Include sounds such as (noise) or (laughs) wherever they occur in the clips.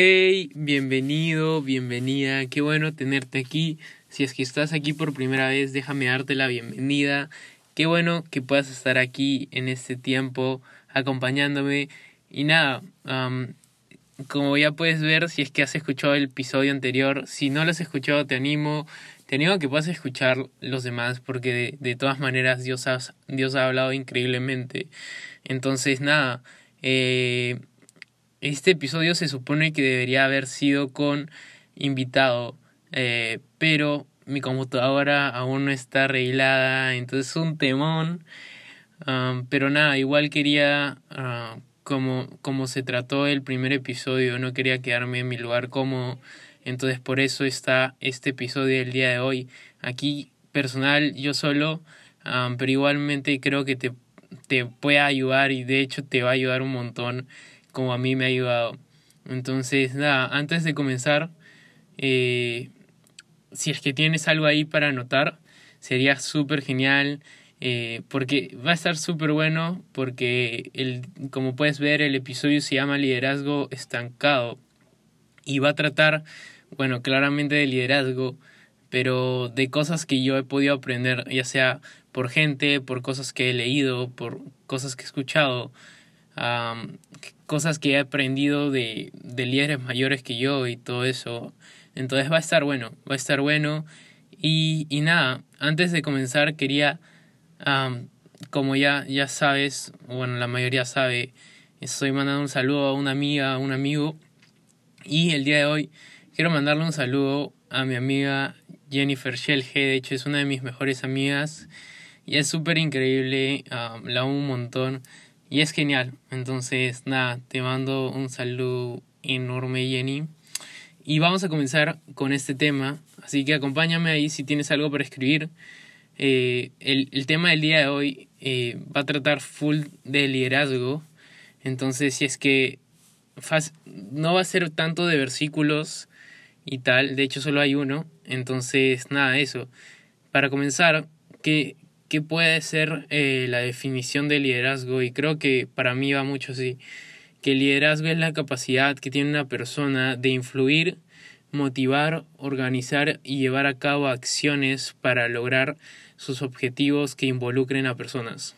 Hey, bienvenido, bienvenida, qué bueno tenerte aquí. Si es que estás aquí por primera vez, déjame darte la bienvenida. Qué bueno que puedas estar aquí en este tiempo acompañándome. Y nada, como ya puedes ver, si es que has escuchado el episodio anterior, si no lo has escuchado, te animo, te animo a que puedas escuchar los demás, porque de, todas maneras Dios ha, Dios ha hablado increíblemente. Entonces, nada, eh, este episodio se supone que debería haber sido con invitado, eh, pero mi computadora aún no está arreglada, entonces es un temón. Pero nada, igual quería, uh, como, como se trató el primer episodio, no quería quedarme en mi lugar como, entonces por eso está este episodio del día de hoy. Aquí personal, yo solo, pero igualmente creo que te, te puede ayudar y de hecho te va a ayudar un montón como a mí me ha ayudado. Entonces, nada, antes de comenzar, eh, si es que tienes algo ahí para anotar, sería súper genial. Eh, porque va a estar súper bueno porque el, como puedes ver el episodio se llama liderazgo estancado y va a tratar bueno claramente de liderazgo pero de cosas que yo he podido aprender ya sea por gente por cosas que he leído por cosas que he escuchado cosas que he aprendido de, de líderes mayores que yo y todo eso. Entonces va a estar bueno, va a estar bueno. Y, y nada, antes de comenzar quería, como ya, ya sabes, bueno, la mayoría sabe, estoy mandando un saludo a una amiga, a un amigo. Y el día de hoy quiero mandarle un saludo a mi amiga Jennifer Shelge, de hecho es una de mis mejores amigas. Y es súper increíble, la amo un montón. Y es genial. Entonces, nada, te mando un saludo enorme, Jenny. Y vamos a comenzar con este tema. Así que acompáñame ahí si tienes algo para escribir. Eh, el, el, tema del día de hoy eh, va a tratar full de liderazgo. Entonces, si es que no va a ser tanto de versículos y tal, de hecho solo hay uno. Entonces, nada, eso. Para comenzar, ¿qué, qué puede ser eh, la definición de liderazgo y creo que para mí va mucho así, que el liderazgo es la capacidad que tiene una persona de influir, motivar, organizar y llevar a cabo acciones para lograr sus objetivos que involucren a personas.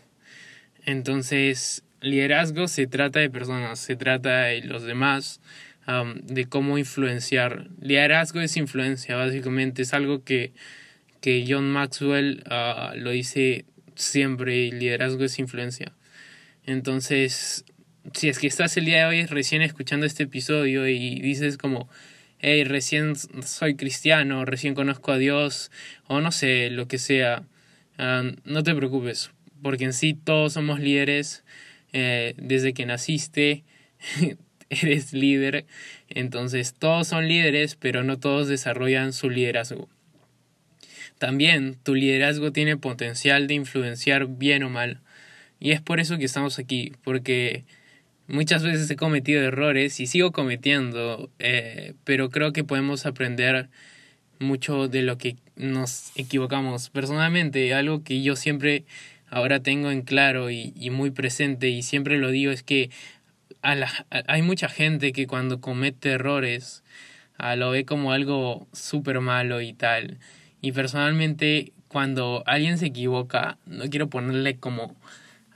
Entonces, liderazgo se trata de personas, se trata de los demás, de cómo influenciar. Liderazgo es influencia, básicamente, es algo que que John Maxwell ah, lo dice siempre, liderazgo es influencia. Entonces, si es que estás el día de hoy recién escuchando este episodio y dices como, hey, recién soy cristiano, recién conozco a Dios, o no sé, lo que sea, ah, no te preocupes, porque en sí todos somos líderes, eh, desde que naciste (laughs) eres líder, entonces todos son líderes, pero no todos desarrollan su liderazgo. También tu liderazgo tiene potencial de influenciar bien o mal. Y es por eso que estamos aquí, porque muchas veces he cometido errores y sigo cometiendo, eh, pero creo que podemos aprender mucho de lo que nos equivocamos. Personalmente, algo que yo siempre ahora tengo en claro y, muy presente y siempre lo digo es que hay mucha gente que cuando comete errores lo ve como algo súper malo y tal. Y personalmente, cuando alguien se equivoca, no quiero ponerle como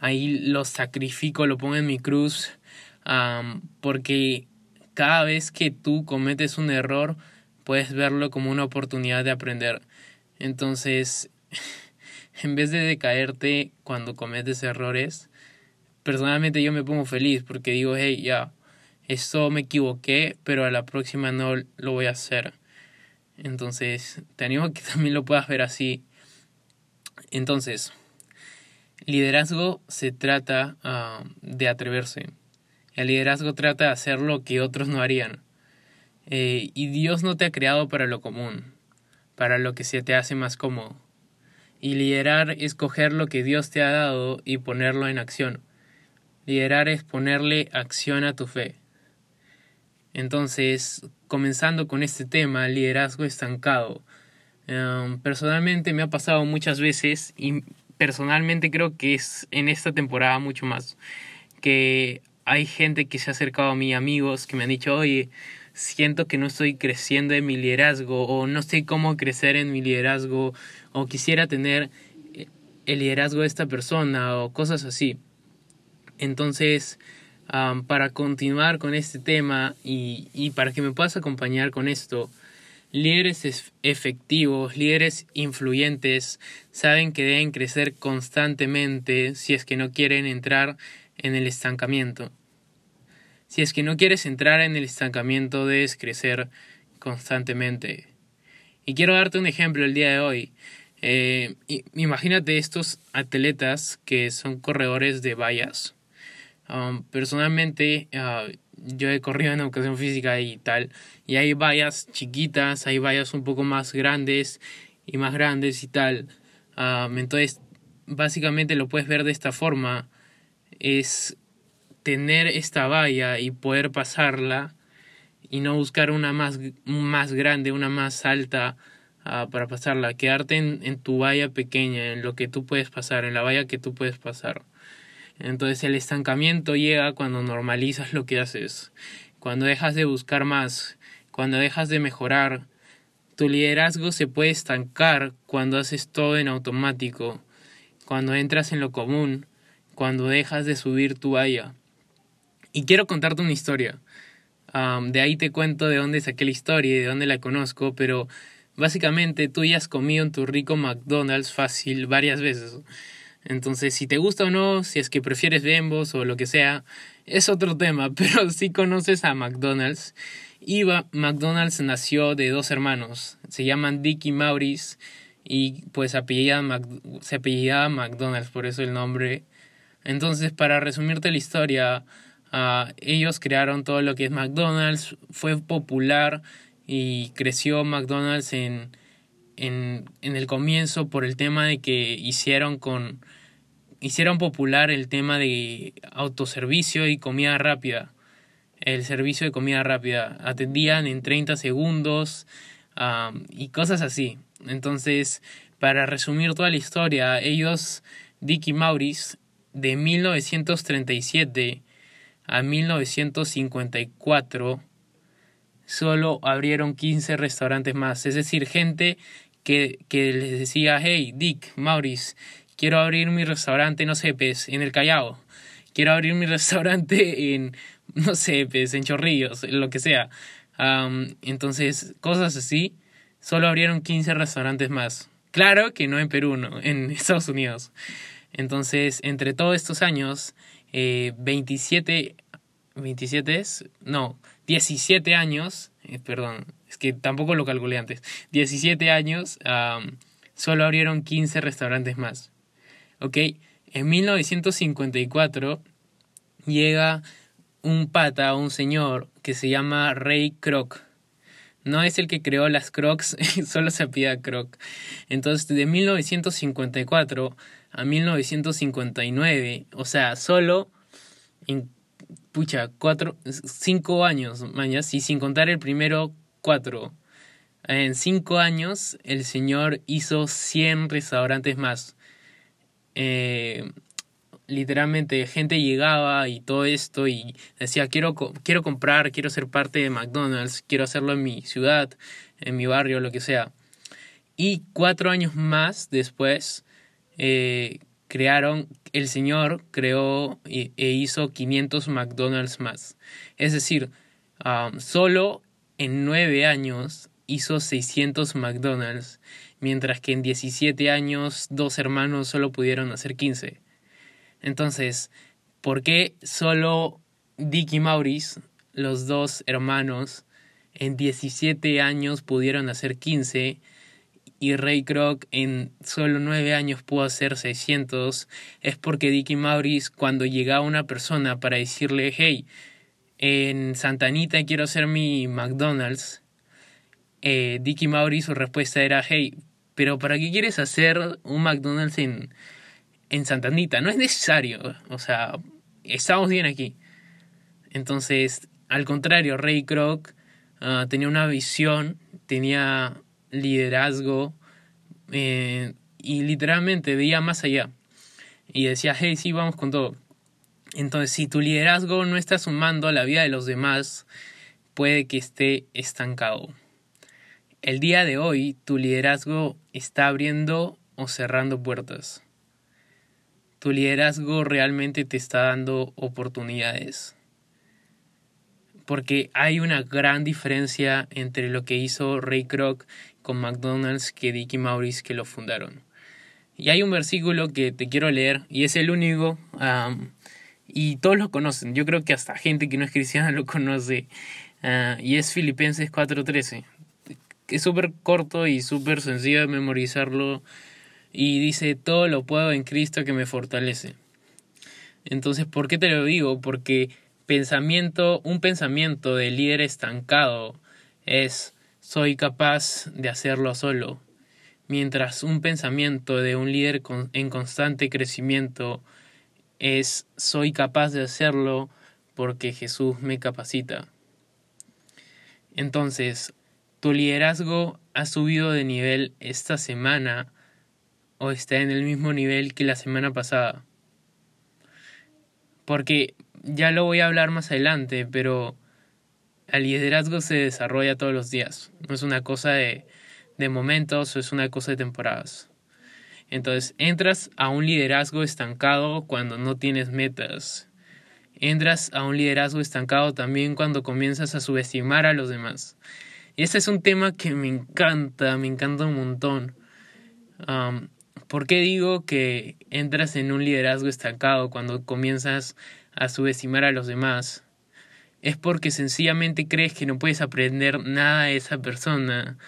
ahí lo sacrifico, lo pongo en mi cruz, porque cada vez que tú cometes un error, puedes verlo como una oportunidad de aprender. Entonces, (laughs) en vez de decaerte cuando cometes errores, personalmente yo me pongo feliz porque digo, hey, ya, esto me equivoqué, pero a la próxima no lo voy a hacer. Entonces, te animo a que (laughs) también lo puedas ver así. Entonces, liderazgo se trata ah, de atreverse. El liderazgo trata de hacer lo que otros no harían. Eh, y Dios no te ha creado para lo común, para lo que se te hace más cómodo. Y liderar es coger lo que Dios te ha dado y ponerlo en acción. Liderar es ponerle acción a tu fe. Entonces, comenzando con este tema, liderazgo estancado. Em, personalmente me ha pasado muchas veces y personalmente creo que es en esta temporada mucho más que hay gente que se ha acercado a mí, amigos, que me han dicho, oye, siento que no estoy creciendo en mi liderazgo o no sé cómo crecer en mi liderazgo o quisiera tener el liderazgo de esta persona o cosas así. Entonces, para continuar con este tema y, y para que me puedas acompañar con esto, líderes efectivos, líderes influyentes, saben que deben crecer constantemente si es que no quieren entrar en el estancamiento. Si es que no quieres entrar en el estancamiento, debes crecer constantemente. Y quiero darte un ejemplo el día de hoy. Eh, imagínate estos atletas que son corredores de vallas. Personalmente, uh, yo he corrido en educación física y tal, y hay vallas chiquitas, hay vallas un poco más grandes y más grandes y tal. Entonces, básicamente lo puedes ver de esta forma, es tener esta valla y poder pasarla y no buscar una más, más grande, una más alta Ah, para pasarla, quedarte en, en tu valla pequeña, en lo que tú puedes pasar, en la valla que tú puedes pasar. Entonces el estancamiento llega cuando normalizas lo que haces, cuando dejas de buscar más, cuando dejas de mejorar. Tu liderazgo se puede estancar cuando haces todo en automático, cuando entras en lo común, cuando dejas de subir tu valla. Y quiero contarte una historia. de ahí te cuento de dónde saqué la historia y de dónde la conozco, pero Básicamente tú ya has comido en tu rico McDonald's fácil varias veces. Entonces, si te gusta o no, si es que prefieres Bembos o lo que sea, es otro tema, (laughs) pero si conoces a McDonald's. Y McDonald's nació de dos hermanos, se llaman Dick y Maurice, y pues se apellidaba McDonald's, por eso el nombre. Entonces, para resumirte la historia, ah, ellos crearon todo lo que es McDonald's, fue popular y creció McDonald's en, en, en el comienzo por el tema de que hicieron con hicieron popular el tema de autoservicio y comida rápida. El servicio de comida rápida. Atendían en 30 segundos y cosas así. Entonces, para resumir toda la historia, ellos, Dick y Maurice, de 1937 a 1954, solo abrieron 15 restaurantes más. Es decir, gente que, que les decía, hey, Dick, Maurice, quiero abrir mi restaurante, no sé, pues, en el Callao. Quiero abrir mi (laughs) restaurante en, no sé, pues, en Chorrillos, lo que sea. entonces, cosas así. Solo abrieron 15 restaurantes más. Claro que no en Perú, no, en (laughs) Estados Unidos. Entonces, entre todos estos años, eh, 27, 27 es, no, 17 años, eh, perdón, es que tampoco lo calculé antes, 17 años, solo abrieron 15 restaurantes más. ¿Ok? En 1954 llega un pata, un señor que se llama Ray Kroc. No es el que creó las Crocs, (laughs) solo se pida Croc. Entonces, de 1954 a 1959, o sea, solo en pucha, cuatro, cinco años, mañas, y sin contar el primero, cuatro. En cinco años, el señor hizo 100 restaurantes más. Eh, literalmente, gente llegaba y todo esto y decía, quiero, quiero comprar, quiero ser parte de McDonald's, quiero hacerlo en mi ciudad, en mi barrio, lo que sea. Y cuatro años más después, eh, crearon, el señor creó e, hizo 500 McDonald's más. Es decir, um, solo en 9 años hizo 600 McDonald's, mientras que en 17 años dos hermanos solo pudieron hacer 15. Entonces, ¿por qué solo Dick y Maurice, los dos hermanos, en 17 años pudieron hacer 15 y Ray Kroc en solo nueve años pudo hacer 600 es porque Dicky Maurice cuando llegaba una persona para decirle hey en Santanita quiero hacer mi McDonald's eh, Dicky Maurice su respuesta era hey pero ¿para qué quieres hacer un McDonald's en, en Santanita? No es necesario o sea estamos bien aquí entonces al contrario Ray Kroc ah, tenía una visión tenía liderazgo eh, y literalmente veía más allá y decía, hey, sí, vamos con todo. Entonces, si tu liderazgo no está sumando a la vida de los demás, puede que esté estancado. El día de hoy tu liderazgo está abriendo o cerrando puertas. Tu liderazgo realmente te está dando oportunidades. Porque hay una gran diferencia entre lo que hizo Ray Kroc con McDonald's que Dick y Maurice que lo fundaron. Y hay un versículo que te quiero leer y es el único y todos lo conocen. Yo creo que hasta gente que no es cristiana lo conoce ah, y es Filipenses 4:13. Es súper corto y súper sencillo de memorizarlo y dice todo lo puedo en Cristo que me fortalece. Entonces, ¿por qué te lo digo? Porque pensamiento, un pensamiento de líder estancado es soy capaz de hacerlo solo, mientras un pensamiento de un líder en constante crecimiento es soy capaz de hacerlo porque Jesús me capacita. Entonces, tu liderazgo ha subido de nivel esta semana o está en el mismo nivel que la semana pasada. Porque ya lo voy a hablar más adelante, pero el liderazgo se desarrolla todos los días. No es una cosa de, de momentos o es una cosa de temporadas. Entonces, entras a un liderazgo estancado cuando no tienes metas. Entras a un liderazgo estancado también cuando comienzas a subestimar a los demás. Y ese es un tema que me encanta, me encanta un montón. ¿Por qué digo que entras en un liderazgo estancado cuando comienzas a subestimar a los demás? Es porque sencillamente crees que no puedes aprender nada de esa persona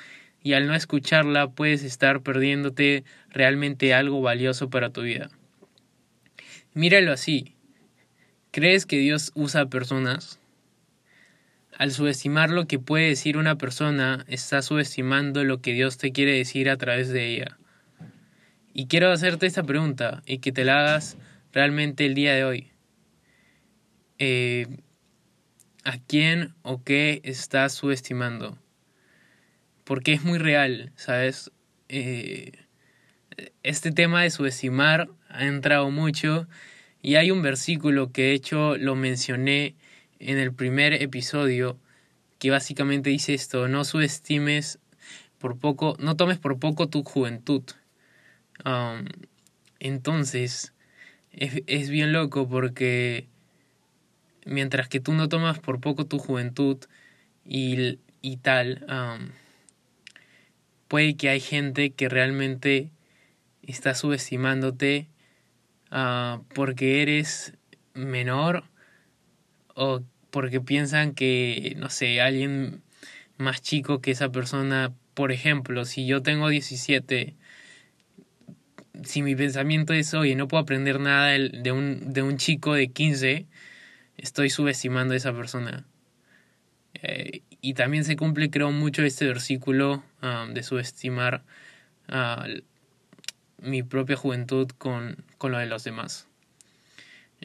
y al no escucharla puedes estar perdiéndote realmente algo valioso para tu vida. Míralo así. ¿Crees que Dios usa personas? Al subestimar lo que puede decir una persona, estás subestimando lo que Dios te quiere decir a través de ella. Y quiero hacerte esta pregunta y que te la hagas realmente el día de hoy. Eh, ¿A quién o qué estás subestimando? porque es muy real, ¿sabes? Eh, este tema de subestimar ha entrado mucho y hay un versículo que de hecho lo mencioné en el primer episodio que básicamente dice esto, no subestimes por poco, no tomes por poco tu juventud. Um, entonces, es, es, bien loco porque mientras que tú no tomas por poco tu juventud y, y tal, puede que hay gente que realmente está subestimándote uh, porque eres menor o porque piensan que, no sé, alguien más chico que esa persona, por ejemplo, si yo tengo 17, si mi pensamiento es, oye, no puedo aprender nada de un, de un chico de 15, estoy subestimando a esa persona. Eh, y también se cumple, creo, mucho este versículo um, de subestimar uh, mi propia juventud con, con lo de los demás.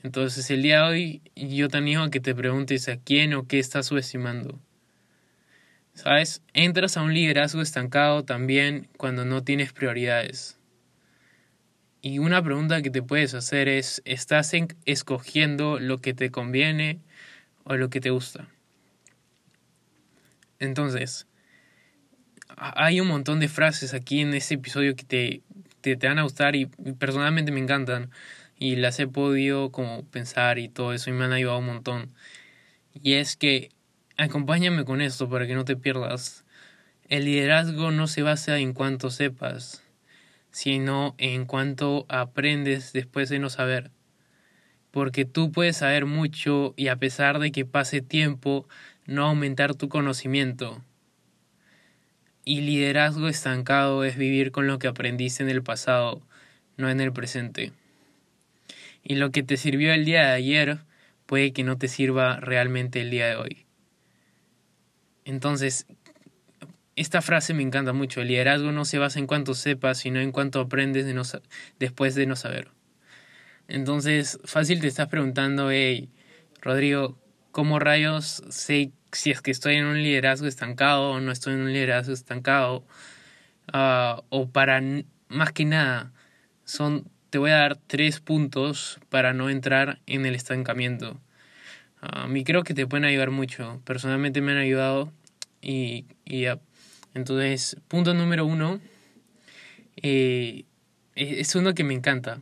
Entonces, el día de hoy yo te animo a que te preguntes a quién o qué estás subestimando. ¿Sabes? Entras a un liderazgo estancado también cuando no tienes prioridades. Y una pregunta que te puedes hacer es, ¿estás escogiendo lo que te conviene o lo que te gusta? Entonces, hay un montón de frases aquí en este episodio que te, te, te, van a gustar y personalmente me encantan y las he podido como pensar y todo eso y me han ayudado un montón. Y es que acompáñame con esto para que no te pierdas. El liderazgo no se basa en cuanto sepas, sino en cuanto aprendes después de no saber. Porque tú puedes saber mucho y a pesar de que pase tiempo, no aumentar tu conocimiento. Y liderazgo estancado es vivir con lo que aprendiste en el pasado, no en el presente. Y lo que te sirvió el día de ayer puede que no te sirva realmente el día de hoy. Entonces, esta frase me encanta mucho. El liderazgo no se basa en cuanto sepas, sino en cuanto aprendes de no, después de no saber. Entonces, fácil te estás preguntando, hey, Rodrigo, ¿cómo rayos sé si es que estoy en un liderazgo estancado o no estoy en un liderazgo estancado. Ah, o para más que nada, son, te voy a dar tres puntos para no entrar en el estancamiento. A mí creo que te pueden ayudar mucho. Personalmente me han ayudado y, y. Entonces, punto número uno, eh, es uno que me encanta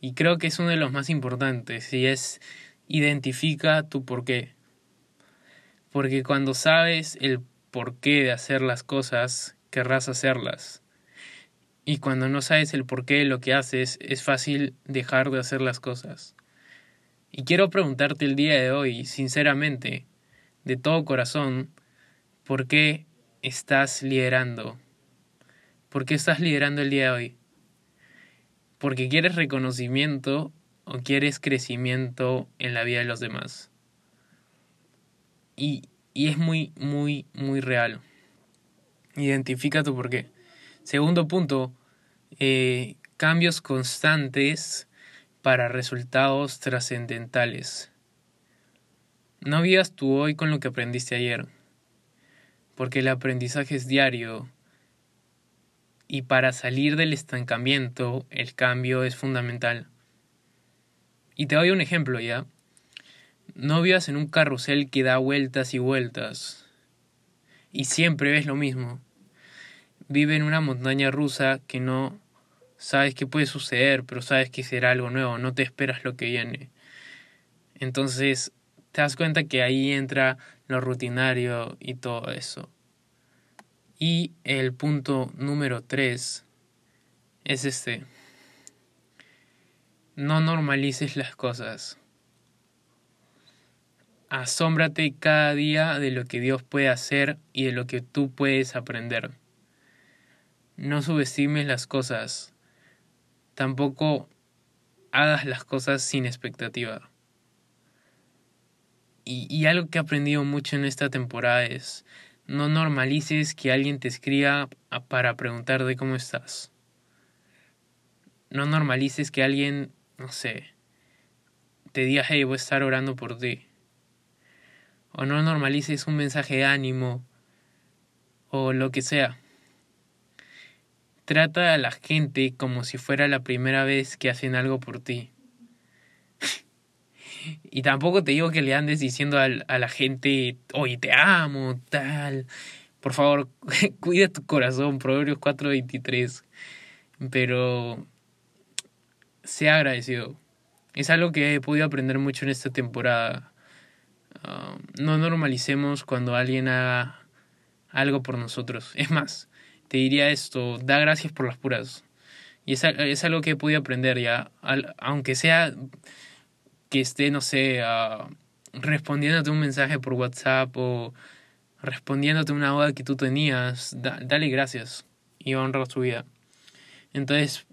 y creo que es uno de los más importantes y es identifica tu porqué. Porque cuando sabes el porqué de hacer las cosas, querrás hacerlas. Y cuando no sabes el porqué de lo que haces, es fácil dejar de hacer las cosas. Y quiero preguntarte el día de hoy, sinceramente, de todo corazón, ¿por qué estás liderando? ¿Por qué estás liderando el día de hoy? ¿Porque quieres reconocimiento o quieres crecimiento en la vida de los demás? Y, y es muy, muy, muy real. Identifica tu por qué. Segundo punto, eh, cambios constantes para resultados trascendentales. No vivas tú hoy con lo que aprendiste ayer, porque el aprendizaje es diario y para salir del estancamiento el cambio es fundamental. Y te doy un ejemplo ya. No vivas en un carrusel que da vueltas y vueltas y siempre ves lo mismo. Vive en una montaña rusa que no sabes qué puede suceder, pero sabes que será algo nuevo, no te esperas lo que viene. Entonces, te das cuenta que ahí entra lo rutinario y todo eso. Y el punto número tres es este. No normalices las cosas. Asómbrate cada día de lo que Dios puede hacer y de lo que tú puedes aprender. No subestimes las cosas tampoco hagas las cosas sin expectativa. Y, algo que he aprendido mucho en esta temporada es no normalices que alguien te escriba para preguntar de cómo estás. No normalices que alguien, no sé, te diga, hey, voy a estar orando por ti. O no normalices un mensaje de ánimo o lo que sea. Trata a la gente como si fuera la primera vez que hacen algo por ti. Y tampoco te digo que le andes diciendo a, la gente, oye, te amo, tal. Por favor, (laughs) cuida tu corazón, Proverbios 4:23. Pero sea agradecido. Es algo que he podido aprender mucho en esta temporada. Ah, no normalicemos cuando alguien haga algo por nosotros. (laughs) Es más, te diría esto, da gracias por las puras. Y es, es algo que he podido aprender ya, aunque sea que esté, no sé, uh, respondiéndote un mensaje por WhatsApp o respondiéndote una duda que tú tenías, dale gracias y honra su vida. Entonces,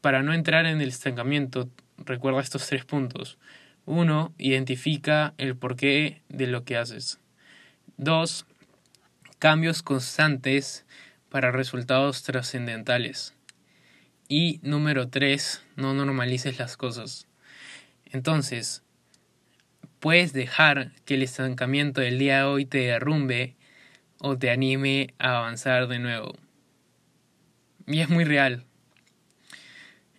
para no entrar en el estancamiento, recuerda estos tres puntos. Uno, identifica el porqué de lo que haces. Dos, cambios constantes para resultados trascendentales. Y número 3, no normalices las cosas. Entonces, puedes dejar que el estancamiento del día de hoy te derrumbe o te anime a avanzar de nuevo. Y es muy real.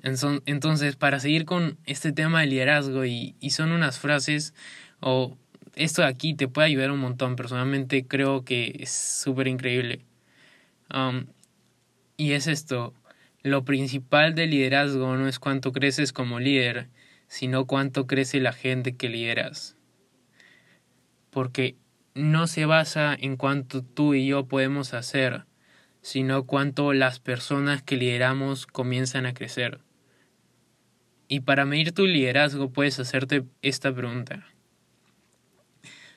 Entonces, para seguir con este tema de liderazgo, y, son unas frases, o esto de aquí te puede ayudar un montón. Personalmente creo que es súper increíble. Um, y es esto, lo principal del liderazgo no es cuánto creces como líder, sino cuánto crece la gente que lideras. Porque no se basa en cuánto tú y yo podemos hacer, sino cuánto las personas que lideramos comienzan a crecer. Y para medir tu liderazgo puedes hacerte esta pregunta.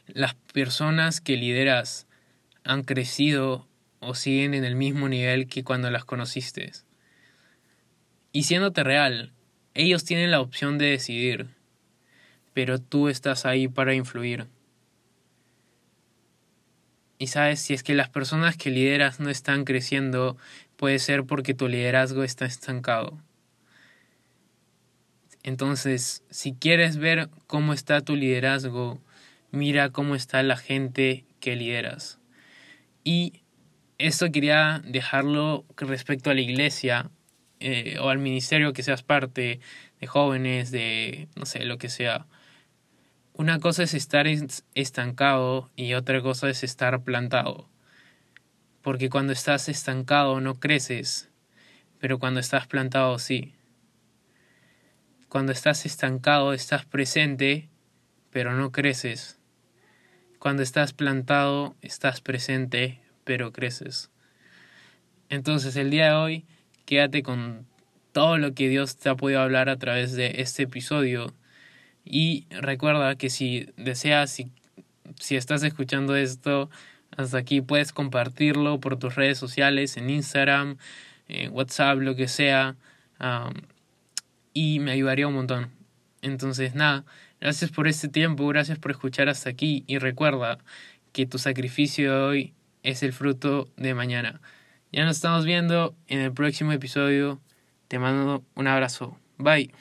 ¿Las personas que lideras han crecido o siguen en el mismo nivel que cuando las conociste. Y siéndote real, ellos tienen la opción de decidir, pero tú estás ahí para influir. Y sabes, si es que las personas que lideras no están creciendo, puede ser porque tu liderazgo está estancado. Entonces, si quieres ver cómo está tu liderazgo, mira cómo está la gente que lideras. Y esto quería dejarlo respecto a la iglesia eh, o al ministerio que seas parte de jóvenes, de no sé, lo que sea. una cosa es estar estancado y otra cosa es estar plantado. Porque cuando estás estancado no creces, pero cuando estás plantado sí. Cuando estás estancado estás presente, pero no creces. Cuando estás plantado estás presente, pero creces. Entonces el día de hoy quédate con todo lo que Dios te ha podido hablar a través de este episodio y recuerda que si deseas, si, si estás escuchando esto hasta aquí, puedes compartirlo por tus redes sociales, en Instagram, en WhatsApp, lo que sea. y me ayudaría un montón. Entonces, nada, gracias por este tiempo, gracias por escuchar hasta aquí y recuerda que tu sacrificio de hoy es el fruto de mañana. Ya nos estamos viendo en el próximo episodio. Te mando un abrazo. Bye.